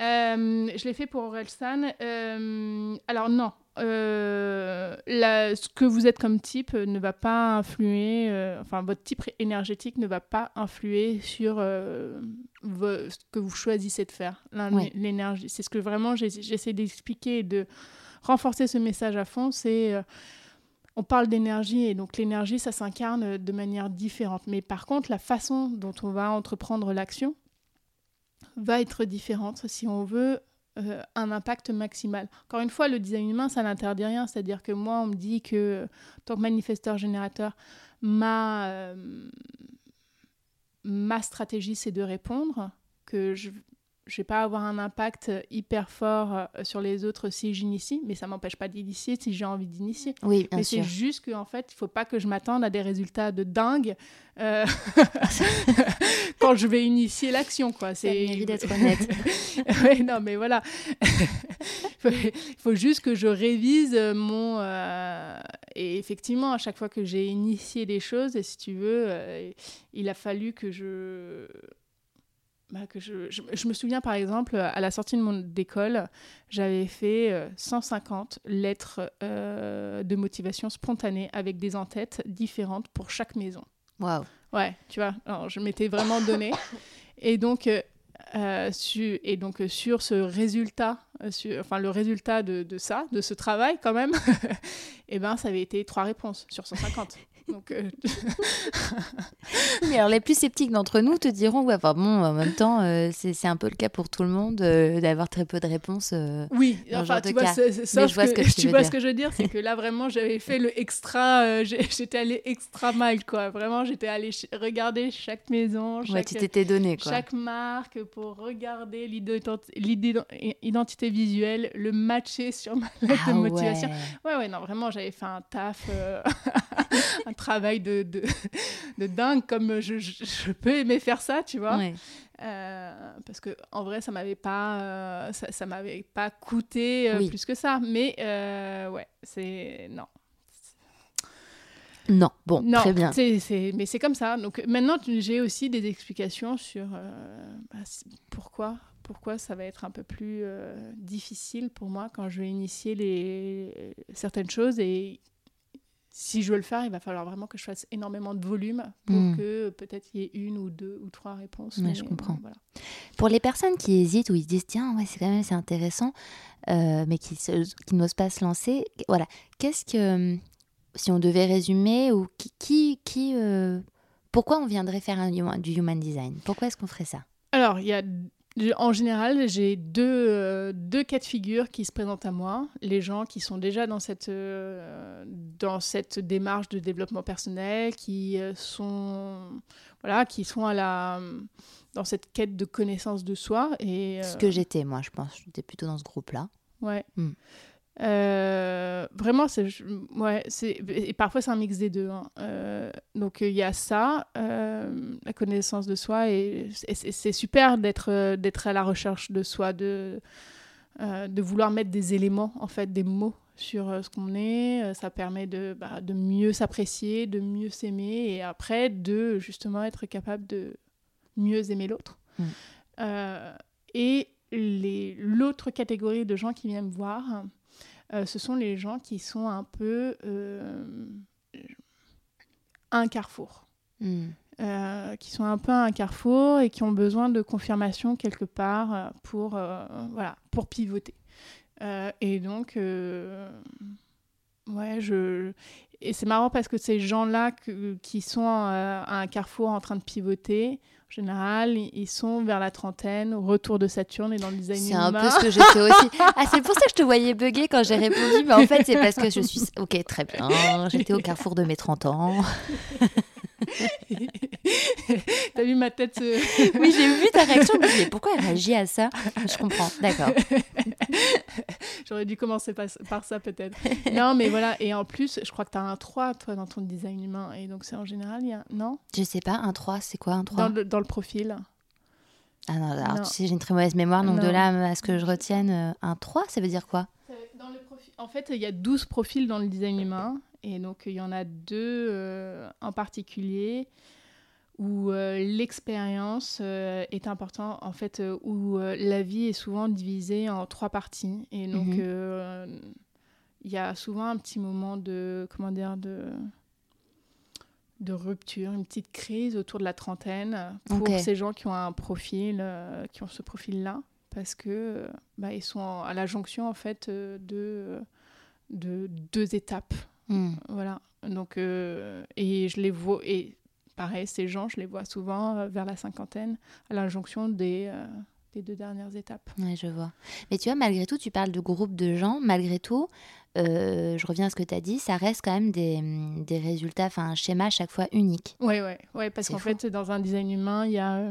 B: Euh, je l'ai fait pour Aurel San. Euh, alors non, euh, la- ce que vous êtes comme type ne va pas influer, euh, enfin votre type énergétique ne va pas influer sur vo- ce que vous choisissez de faire,
A: Ouais.
B: l'énergie. C'est ce que vraiment j'essaie d'expliquer et de renforcer ce message à fond. C'est on parle d'énergie et donc l'énergie, ça s'incarne de manière différente. Mais par contre, la façon dont on va entreprendre l'action va être différente si on veut euh, un impact maximal. Encore une fois, le design humain, ça n'interdit rien. C'est-à-dire que moi, on me dit que, en tant que manifesteur générateur, ma, euh, ma stratégie, c'est de répondre, que je je vais pas avoir un impact hyper fort euh, sur les autres si j'initie, mais ça m'empêche pas d'initier si j'ai envie d'initier.
A: Oui, bien
B: Mais c'est juste qu'en fait, il faut pas que je m'attende à des résultats de dingue euh, quand je vais initier l'action, quoi. C'est
A: mérite d'être honnête.
B: ouais, non, mais voilà. il, faut, juste que je révise mon. euh, Et effectivement, à chaque fois que j'ai initié des choses, et si tu veux, euh, il a fallu que je. Bah, que je, je, je me souviens par exemple, à la sortie de mon école, j'avais fait euh, 150 lettres euh, de motivation spontanée avec des entêtes différentes pour chaque maison.
A: Waouh.
B: Ouais, tu vois, alors, je m'étais vraiment donné. Et donc, euh, euh, su- et donc euh, sur ce résultat, euh, sur- enfin le résultat de, de ça, de ce travail quand même, et ben ça avait été trois réponses sur 150. Donc, euh,
A: Mais alors, les plus sceptiques d'entre nous te diront, ouais, enfin bon, en même temps, euh, c'est un peu le cas pour tout le monde euh, d'avoir très peu de réponses.
B: oui, enfin tu vois,
A: je vois ce
B: que,
A: tu
B: vois
A: dire.
B: ce que je veux dire, c'est que là vraiment j'avais fait le extra, j'étais allée extra mal quoi. Vraiment, j'étais allée ch- regarder chaque maison,
A: Ouais,
B: chaque,
A: tu t'étais donné, quoi.
B: chaque marque pour regarder l'identi- l'identi- identité visuelle, le matcher sur ma lettre
A: Ah
B: de motivation.
A: ouais.
B: Ouais, ouais, non, vraiment, j'avais fait un taf, un travail de, de, de dingue, comme je, je- je peux aimer faire ça, tu vois.
A: Ouais.
B: Euh, parce que en vrai, ça m'avait pas, euh, ça, ça m'avait pas coûté euh,
A: Oui.
B: plus que ça. Mais ouais, c'est non.
A: Non, bon,
B: Non,
A: très bien.
B: c'est- c'est- mais c'est comme ça. Donc maintenant, j'ai aussi des explications sur bah, c- pourquoi, pourquoi ça va être un peu plus euh, difficile pour moi quand je vais initier les, certaines choses. Et si je veux le faire, il va falloir vraiment que je fasse énormément de volume pour
A: Mm.
B: que peut-être il y ait une ou deux ou trois réponses.
A: Ouais,
B: mais,
A: je comprends.
B: euh, voilà.
A: Pour les personnes qui hésitent ou ils se disent tiens ouais c'est quand même c'est intéressant euh, mais qui, qui n'osent pas se lancer voilà qu'est-ce que si on devait résumer ou qui qui, qui, euh, pourquoi on viendrait faire un du human design? Pourquoi est-ce qu'on ferait ça?
B: Alors, il y a, en général, j'ai deux, euh, deux cas de figure qui se présentent à moi. Les gens qui sont déjà dans cette, euh, dans cette démarche de développement personnel, qui euh, sont, voilà, qui sont à la, dans cette quête de connaissance de soi. Et,
A: ce que j'étais moi je pense j'étais plutôt dans ce groupe là
B: Ouais.
A: Mm.
B: Euh, vraiment, c'est, ouais, c'est, et parfois c'est un mix des deux. hein. Euh, donc il y a ça, euh, la connaissance de soi, et, et c'est, super d'être, d'être à la recherche de soi, de, de vouloir mettre des éléments, en fait, des mots sur ce qu'on est. Ça permet de, bah, de mieux s'apprécier, de mieux s'aimer, et après de justement être capable de mieux aimer l'autre.
A: Mm.
B: Euh, et l'autre catégorie de gens qui viennent me voir, ce sont les gens qui sont un peu euh, un carrefour.
A: Hmm.
B: Euh, qui sont un peu à un carrefour et qui ont besoin de confirmation quelque part euh, pour, euh, voilà, pour pivoter. Euh, et donc, euh, ouais, je. Et c'est marrant parce que ces gens-là qui sont euh, à un carrefour en train de pivoter, en général, ils sont vers la trentaine, au retour de Saturne et dans le design
A: c'est un peu ce que j'étais aussi. Ah c'est pour ça que je te voyais bugger quand j'ai répondu mais en fait c'est parce que je suis ok très bien j'étais au carrefour de mes 30 ans
B: T'as vu ma tête se-
A: oui j'ai vu ta réaction mais pourquoi elle réagit à ça? Je comprends d'accord
B: J'aurais dû commencer par, par ça peut-être. non, mais voilà. Et en plus, je crois que tu as un 3, toi, dans ton design humain. Et donc, c'est en général, il y a... Non?
A: Je sais pas, un 3, c'est quoi un 3
B: dans le, dans le profil.
A: Ah non, alors
B: Non.
A: tu sais, j'ai une très mauvaise mémoire, donc de là à ce que je retienne, euh, un 3, ça veut dire quoi?
B: Dans le profil- En fait, il y a 12 profils dans le design humain. Et donc, il y en a deux euh, en particulier où euh, l'expérience euh, est importante, en fait, où la vie est souvent divisée en trois parties. Et donc,
A: Mhm.
B: il y a souvent un petit moment de, comment dire, de, de rupture, une petite crise autour de la trentaine pour ces gens qui ont un profil, qui ont ce profil-là, parce que bah, ils sont à la jonction en fait de, de deux étapes.
A: Hmm.
B: Voilà. Donc, euh, et je les vois, et pareil, ces gens, je les vois souvent euh, vers la cinquantaine, à la jonction des, euh, des deux dernières étapes.
A: Ouais, je vois. Mais tu vois, malgré tout, tu parles de groupe de gens. Malgré tout, je reviens à ce que tu as dit, ça reste quand même des, des résultats, enfin un schéma à chaque fois unique.
B: Ouais, ouais, ouais, parce qu'en fait, dans un design humain, il y a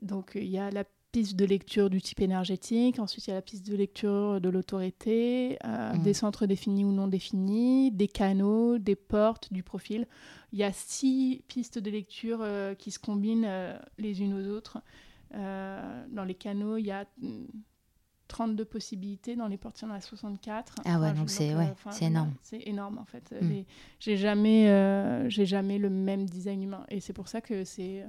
B: donc il y a la piste de lecture du type énergétique, ensuite il y a la piste de lecture de l'autorité, euh,
A: Mm.
B: des centres définis ou non définis, des canaux, des portes, du profil. Il y a six pistes de lecture euh, qui se combinent euh, les unes aux autres. Dans les canaux, il y a mm, 32 possibilités, dans les portes, il y en a 64.
A: Ah ouais, donc c'est- ouais,
B: enfin,
A: énorme.
B: C'est énorme en fait.
A: Mm.
B: J'ai jamais, j'ai jamais le même design humain. Et c'est pour ça que c'est.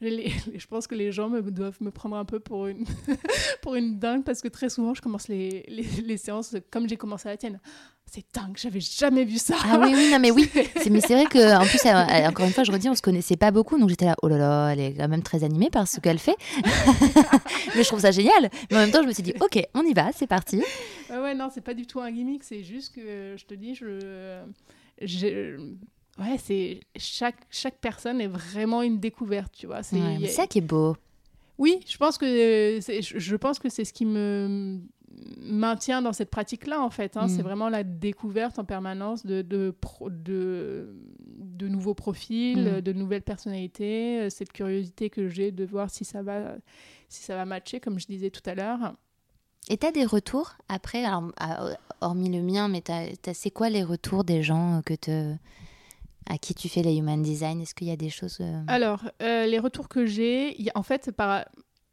B: Les- je pense que les gens me, doivent me prendre un peu pour une, pour une dingue parce que très souvent je commence les, les, les séances comme j'ai commencé à la tienne. C'est dingue, j'avais jamais vu ça.
A: Ah oui, oui, non, mais oui. C'est- Mais c'est vrai que, en plus, elle- elle- encore une fois, je redis, on se connaissait pas beaucoup, donc j'étais là, oh là là, elle est quand même très animée par ce qu'elle fait. mais je trouve ça génial. Mais en même temps, je me suis dit, ok, on y va, c'est parti.
B: Ouais, ouais, non, c'est pas du tout un gimmick, c'est juste que je te dis, je. je- Ouais, c'est. Chaque, chaque personne est vraiment une découverte, tu vois. C'est,
A: Ouais,
B: a-
A: ça qui est beau.
B: Oui, je pense que c'est, je pense que c'est ce qui me maintient dans cette pratique-là, en fait. hein.
A: Mm.
B: C'est vraiment la découverte en permanence de, de, pro- de, de nouveaux profils,
A: Mm.
B: de nouvelles personnalités, euh, cette curiosité que j'ai de voir si ça va, si ça va matcher, comme je disais tout à l'heure.
A: Et t'as des retours après, alors, à- hormis le mien, mais c'est quoi les retours des gens que te, à qui tu fais les human design? Est-ce qu'il y a des choses euh,
B: Alors, euh, les retours que j'ai, en fait, par,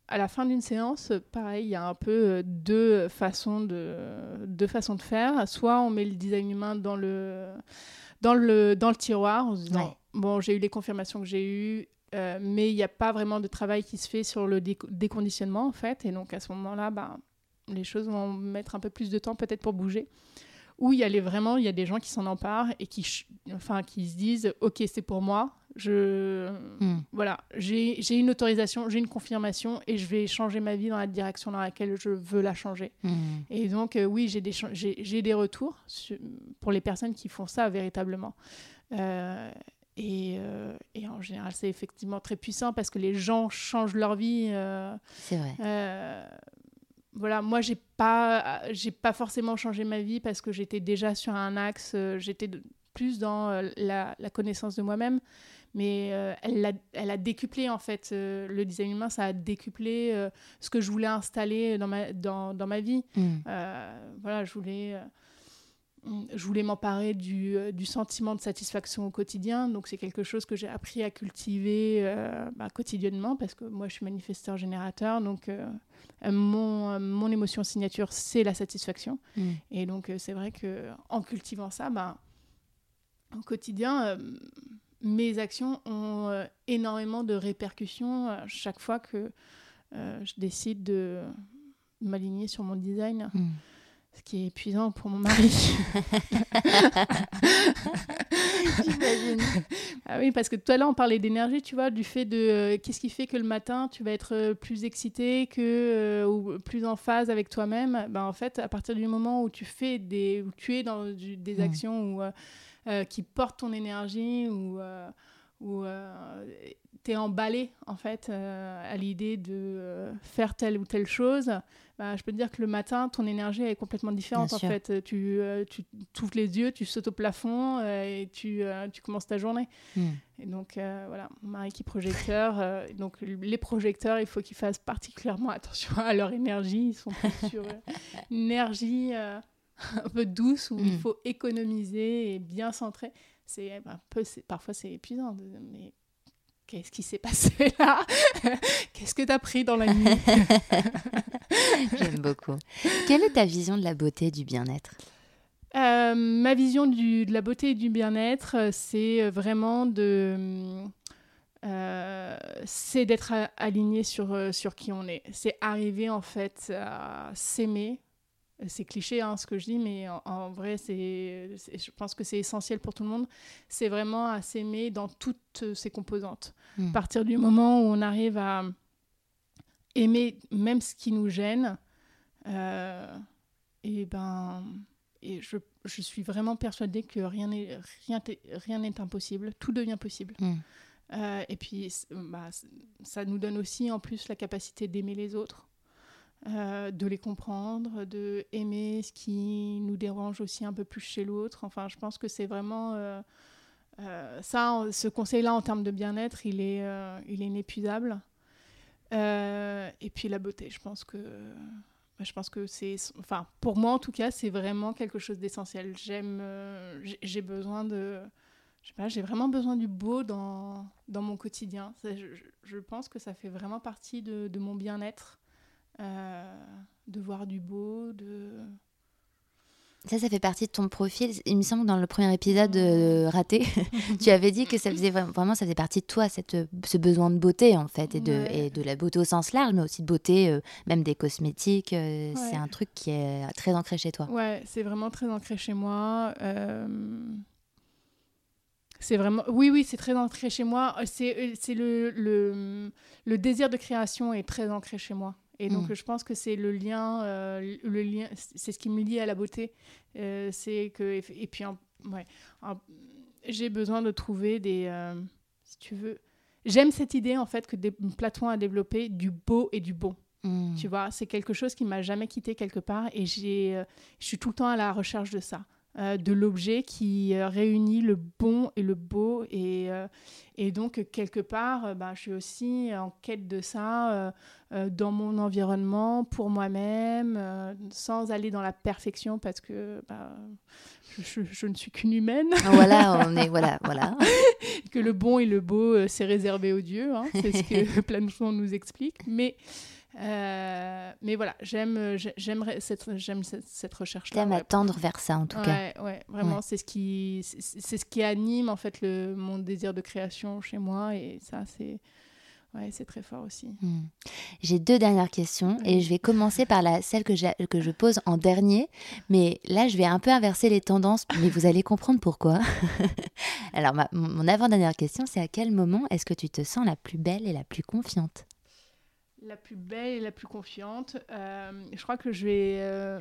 B: à la fin d'une séance, pareil, il y a un peu euh, deux façons de, deux façons de faire. Soit on met le design humain dans le, dans le, dans le tiroir en se disant,
A: Ouais.
B: bon, j'ai eu les confirmations que j'ai eues, euh, mais il n'y a pas vraiment de travail qui se fait sur le déco- déconditionnement, en fait. Et donc, à ce moment-là, bah, les choses vont mettre un peu plus de temps peut-être pour bouger. Ou il y a les, vraiment, il y a des gens qui s'en emparent et qui, enfin, qui se disent, OK, c'est pour moi. Je,
A: Hmm.
B: voilà, j'ai une autorisation, j'ai une confirmation et je vais changer ma vie dans la direction dans laquelle je veux la changer.
A: hmm.
B: Et donc, euh, oui, j'ai des, j'ai des retours pour les personnes qui font ça véritablement. Euh, et, euh, et en général, c'est effectivement très puissant parce que les gens changent leur vie. euh,
A: C'est vrai.
B: euh, voilà, moi j'ai pas, j'ai pas forcément changé ma vie parce que j'étais déjà sur un axe, euh, j'étais plus dans euh, la, la connaissance de moi-même, mais euh, elle, l'a- elle a décuplé en fait euh, le design humain, ça a décuplé euh, ce que je voulais installer dans ma, dans, dans ma vie. Euh, voilà, je voulais, je voulais m'emparer du, euh, du sentiment de satisfaction au quotidien. Donc, c'est quelque chose que j'ai appris à cultiver euh, bah, quotidiennement parce que moi, je suis manifesteur générateur. Donc, euh, mon, mon émotion signature, c'est la satisfaction.
A: Hmm.
B: Et donc, c'est vrai que en cultivant ça, bah, au quotidien, euh, mes actions ont énormément de répercussions chaque fois que je décide de m'aligner sur mon design,
A: Hmm.
B: Ce qui est épuisant pour mon mari. Ah oui, parce que tout à l'heure, on parlait d'énergie, tu vois, du fait de euh, qu'est-ce qui fait que le matin, tu vas être euh, plus excité que, euh, ou plus en phase avec toi-même? Ben, en fait, à partir du moment où tu fais des, où tu es dans du- des
A: Mm.
B: actions où, euh, qui portent ton énergie, ou euh, où tu es emballé, en fait, euh, à l'idée de euh, faire telle ou telle chose, bah, je peux te dire que le matin, ton énergie est complètement différente.
A: Bien
B: en
A: sûr.
B: fait, tu, euh, tu ouvres les yeux, tu sautes au plafond euh, et tu, euh, tu commences ta journée.
A: Hmm.
B: Et donc, euh, voilà, mon mari qui est projecteur. euh, donc, les projecteurs, il faut qu'ils fassent particulièrement attention à leur énergie. Ils sont plus sur euh, une énergie euh, un peu douce où il
A: Mm.
B: faut économiser et bien centrer. C'est un peu, c'est- parfois, c'est épuisant. de- mais qu'est-ce qui s'est passé là? Qu'est-ce que tu as pris dans la nuit?
A: J'aime beaucoup. Quelle est ta vision de la beauté et du bien-être?
B: Euh, ma vision du- de la beauté et du bien-être, euh, c'est euh, vraiment de, euh, c'est d'être aligné sur sur qui on est. C'est arriver en fait à s'aimer, c'est cliché hein, ce que je dis, mais en, vrai, c'est, je pense que c'est essentiel pour tout le monde. C'est vraiment à s'aimer dans toutes ses composantes. Hmm. À partir du moment où on arrive à aimer même ce qui nous gêne, euh, et ben, et je, je, suis vraiment persuadée que rien n'est rien, rien n'est impossible, tout devient possible. Hmm. Euh, et puis, bah, ça nous donne aussi en plus la capacité d'aimer les autres. Euh, de les comprendre, de aimer ce qui nous dérange aussi un peu plus chez l'autre. Enfin, je pense que c'est vraiment euh, euh, ça, ce conseil-là en termes de bien-être, il est, il est inépuisable. et puis la beauté, je pense que, je pense que c'est, enfin, pour moi en tout cas, c'est vraiment quelque chose d'essentiel. J'aime, j'ai besoin de, je sais pas, j'ai vraiment besoin du beau dans, dans mon quotidien. Je, pense que ça fait vraiment partie de mon bien-être. Euh, de voir du beau, de...
A: Ça, ça fait partie de ton profil. Il me semble que dans le premier épisode euh, raté, tu avais dit que ça faisait vraiment, ça faisait partie de toi, cette, ce besoin de beauté en fait, et de, et de la beauté au sens large, mais aussi de beauté, euh, même des cosmétiques. C'est un truc qui est très ancré chez toi.
B: Ouais, c'est vraiment très ancré chez moi. C'est vraiment, oui, oui, c'est très ancré chez moi. C'est le, le, le désir de création est très ancré chez moi. Et donc, mm. je pense que c'est le lien, euh, le lien, c'est ce qui me lie à la beauté. Euh, c'est que, et puis, ouais, j'ai besoin de trouver des, euh, si tu veux, j'aime cette idée en fait que des Platon a développé du beau et du bon. Mm. Tu vois, c'est quelque chose qui m'a jamais quitté quelque part et j'ai, je suis tout le temps à la recherche de ça. Euh, de l'objet qui euh, réunit le bon et le beau. Et, euh, et donc, quelque part, bah, je suis aussi en quête de ça dans mon environnement, pour moi-même, sans aller dans la perfection, parce que bah, je, ne suis qu'une humaine.
A: Ah, voilà, on est, voilà, voilà.
B: que le bon et le beau, c'est réservé aux dieux, hein, c'est ce que Platon nous explique. Mais euh, mais voilà, j'aime, j'aimerais cette, j'aime cette, cette recherche-là.
A: J'aime attendre vers ça, en tout
B: cas. Ouais, vraiment, c'est ce qui, c'est ce qui anime en fait le, mon désir de création chez moi, et ça, c'est, ouais, c'est très fort aussi. Hmm.
A: J'ai deux dernières questions, et je vais commencer par la celle que, que je pose en dernier, mais là, je vais un peu inverser les tendances, mais vous allez comprendre pourquoi. Alors, ma, mon avant-dernière question, c'est à quel moment est-ce que tu te sens la plus belle et la plus confiante?
B: La plus belle et la plus confiante. Euh, je crois que je vais euh,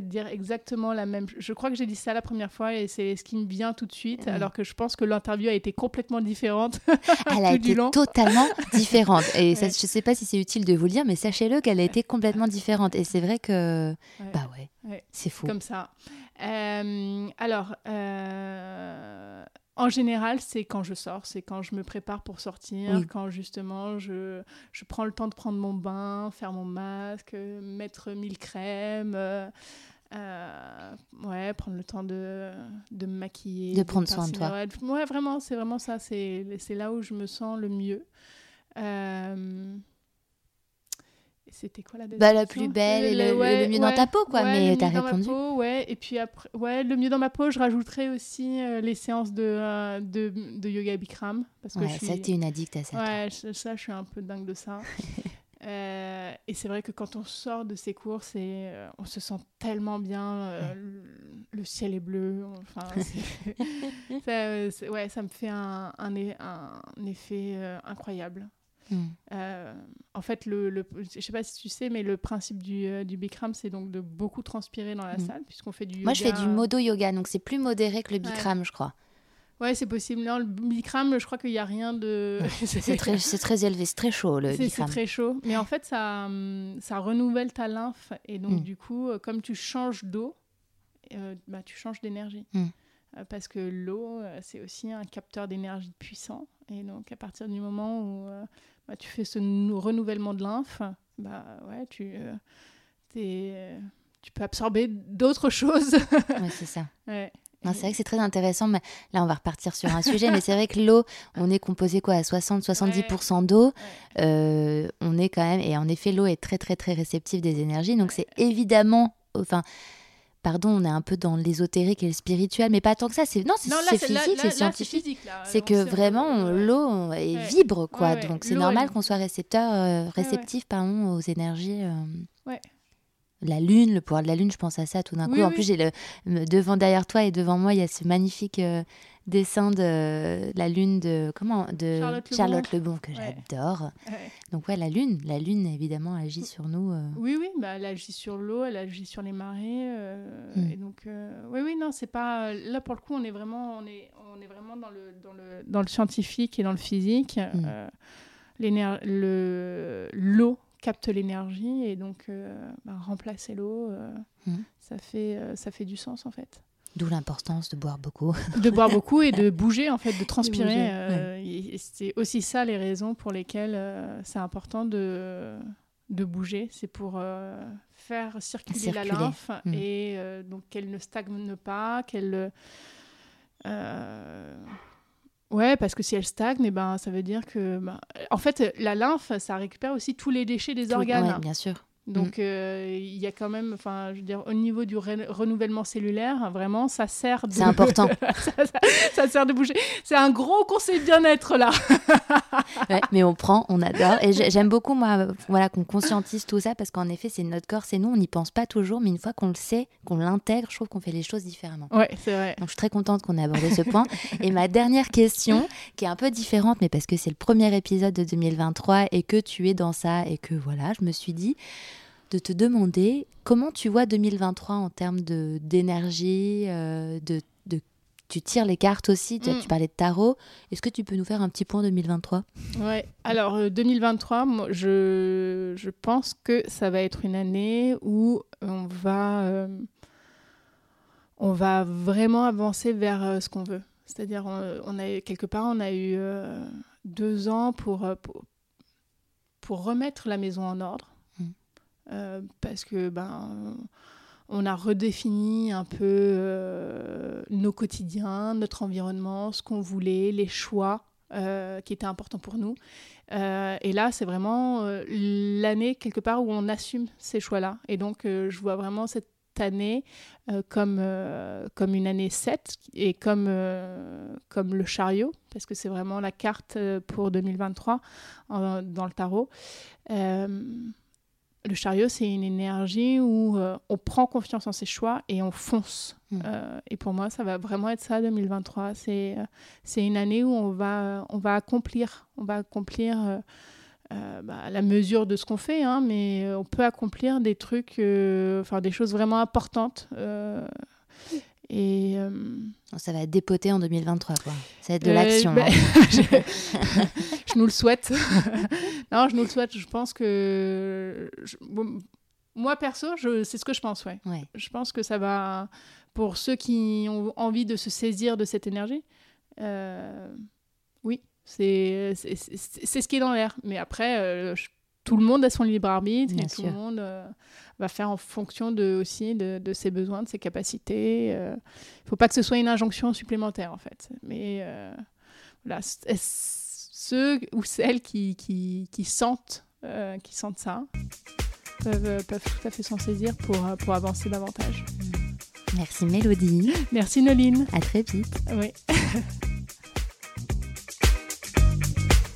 B: dire exactement la même. Je crois que j'ai dit ça la première fois et c'est ce qui me vient tout de suite, alors que je pense que l'interview a été complètement différente.
A: Elle a été totalement différente. Et ça, je ne sais pas si c'est utile de vous le dire, mais sachez-le qu'elle a été complètement différente. Et c'est vrai que. Bah ouais, c'est fou.
B: Comme ça. Euh, alors. En général, c'est quand je sors, c'est quand je me prépare pour sortir, quand justement je, je, prends le temps de prendre mon bain, faire mon masque, mettre mille crèmes, euh, euh, ouais, prendre le temps de, de me maquiller.
A: De prendre soin de toi.
B: Ouais, vraiment, c'est vraiment ça, c'est là où je me sens le mieux. Euh, c'était quoi la
A: bah, La plus belle et le, mieux dans ta peau, quoi. mais t'as répondu.
B: ouais. Et puis après, ouais, le mieux dans ma peau, je rajouterais aussi euh, les séances de, euh, de, de, yoga Bikram. Parce que
A: ouais, ça, t'es une addict à ça.
B: Ouais, ça, je suis un peu dingue de ça. Euh, et c'est vrai que quand on sort de ces cours, on se sent tellement bien. le, ciel est bleu. Enfin, ça, ouais, ça me fait un, un, un effet incroyable. Euh, en fait, le, le, je sais pas si tu sais, mais le principe du, euh, du Bikram, c'est donc de beaucoup transpirer dans la hmm. salle, puisqu'on fait du
A: Moi, je fais du modo yoga, donc c'est plus modéré que le Bikram, je crois.
B: Ouais, c'est possible. Non, le Bikram, je crois qu'il n'y a rien de.
A: c'est très, très, élevé, c'est très chaud le Bikram.
B: C'est très chaud. Mais en fait, ça, hum, ça renouvelle ta lymphe. Et donc, hmm. du coup, euh, comme tu changes d'eau, bah, tu changes d'énergie. Parce que l'eau, c'est aussi un capteur d'énergie puissant. Et donc, à partir du moment où bah, tu fais ce renouvellement de lymphe, bah ouais, tu, euh, tu peux absorber d'autres choses.
A: ouais, c'est ça. c'est vrai que c'est très intéressant, mais là on va repartir sur un sujet, mais c'est vrai que l'eau, on est composé quoi à 60-70% d'eau, euh, on est quand même, et en effet l'eau est très très très réceptive des énergies, donc c'est évidemment, enfin pardon, on est un peu dans l'ésotérique et le spirituel, mais pas tant que ça. C'est non, c'est physique, c'est scientifique. C'est que vraiment l'eau vibre quoi. Donc c'est normal qu'on soit récepteur, euh, réceptif pardon aux énergies. Euh.
B: Ouais.
A: la lune, le pouvoir de la lune, je pense à ça tout d'un coup. En plus, j'ai le devant derrière toi et devant moi, il y a ce magnifique euh, dessin de la lune de comment de Charlotte, Lebon, que j'adore. Donc ouais, la lune, la lune évidemment agit sur nous. Euh.
B: Oui oui, bah, elle agit sur l'eau, elle agit sur les marées. Hmm. Et donc oui oui non, c'est pas là pour le coup, on est vraiment on est on est vraiment dans le dans le dans le scientifique et dans le physique. Hmm. le l'eau capte l'énergie et donc euh, bah, remplacer l'eau, euh, mmh. ça, fait, euh, ça fait du sens en fait.
A: D'où l'importance de boire beaucoup.
B: de boire beaucoup et de bouger, en fait, de transpirer. C'est aussi ça les raisons pour lesquelles c'est important de, de bouger. C'est pour faire circuler, la lymphe mmh. et donc qu'elle ne stagne pas, qu'elle Ouais, parce que si elle stagne, eh ben, ça veut dire que. Ben, en fait, la lymphe, ça récupère aussi tous les déchets des organes.
A: Oui, bien sûr.
B: Donc, mm. euh, il y a quand même, enfin, je veux dire, au niveau du renouvellement cellulaire, vraiment, ça sert de.
A: C'est important.
B: ça, sert de bouger. C'est un gros conseil bien-être, là.
A: ouais, mais on prend, on adore. Et j'aime beaucoup, moi, voilà, qu'on conscientise tout ça, parce qu'en effet, c'est notre corps, c'est nous, on n'y pense pas toujours, mais une fois qu'on le sait, qu'on l'intègre, je trouve qu'on fait les choses différemment.
B: Ouais, c'est vrai.
A: Donc, je suis très contente qu'on ait abordé ce point. Et ma dernière question, qui est un peu différente, mais parce que c'est le premier épisode de 2023 et que tu es dans ça, et que voilà, je me suis dit de te demander comment tu vois 2023 en termes de d'énergie, euh, de, de, tu tires les cartes aussi, tu, mm. parlais de tarot. Est-ce que tu peux nous faire un petit point 2023
B: Ouais, alors 2023, euh, moi, je, je, pense que ça va être une année où on va, euh, on va vraiment avancer vers ce qu'on veut. C'est-à-dire, on, a quelque part, on a eu deux ans pour, pour, pour remettre la maison en ordre parce que ben on a redéfini un peu euh, nos quotidiens, notre environnement, ce qu'on voulait, les choix euh, qui étaient importants pour nous. et là, c'est vraiment l'année quelque part où on assume ces choix-là. Et donc, je vois vraiment cette année comme, comme une année 7 et comme, comme le chariot, parce que c'est vraiment la carte pour 2023 dans le tarot le chariot, c'est une énergie où euh, on prend confiance en ses choix et on fonce. Hmm. Euh, et pour moi, ça va vraiment être ça 2023. C'est euh, c'est une année où on va on va accomplir, on va accomplir bah, la mesure de ce qu'on fait, hein, mais on peut accomplir des trucs, enfin des choses vraiment importantes. Et
A: ça va être dépoté en 2023, quoi. Ça va être de l'action.
B: Ben, hein. je, nous le souhaite. non, je nous le souhaite. Je pense que moi perso, c'est ce que je pense, ouais. Je pense que ça va pour ceux qui ont envie de se saisir de cette énergie. Euh, oui, c'est c'est ce qui est dans l'air. Mais après, euh, tout le monde a son libre arbitre et tout le monde. Euh, va faire en fonction de, aussi de, de ses besoins, de ses capacités. Il euh. ne faut pas que ce soit une injonction supplémentaire, en fait. Mais euh, voilà, ceux ou celles qui, qui, qui sentent, qui sentent ça peuvent, peuvent tout à fait s'en saisir pour, pour avancer davantage.
A: Merci Mélodie.
B: Merci Noline.
A: À très vite.
B: Oui.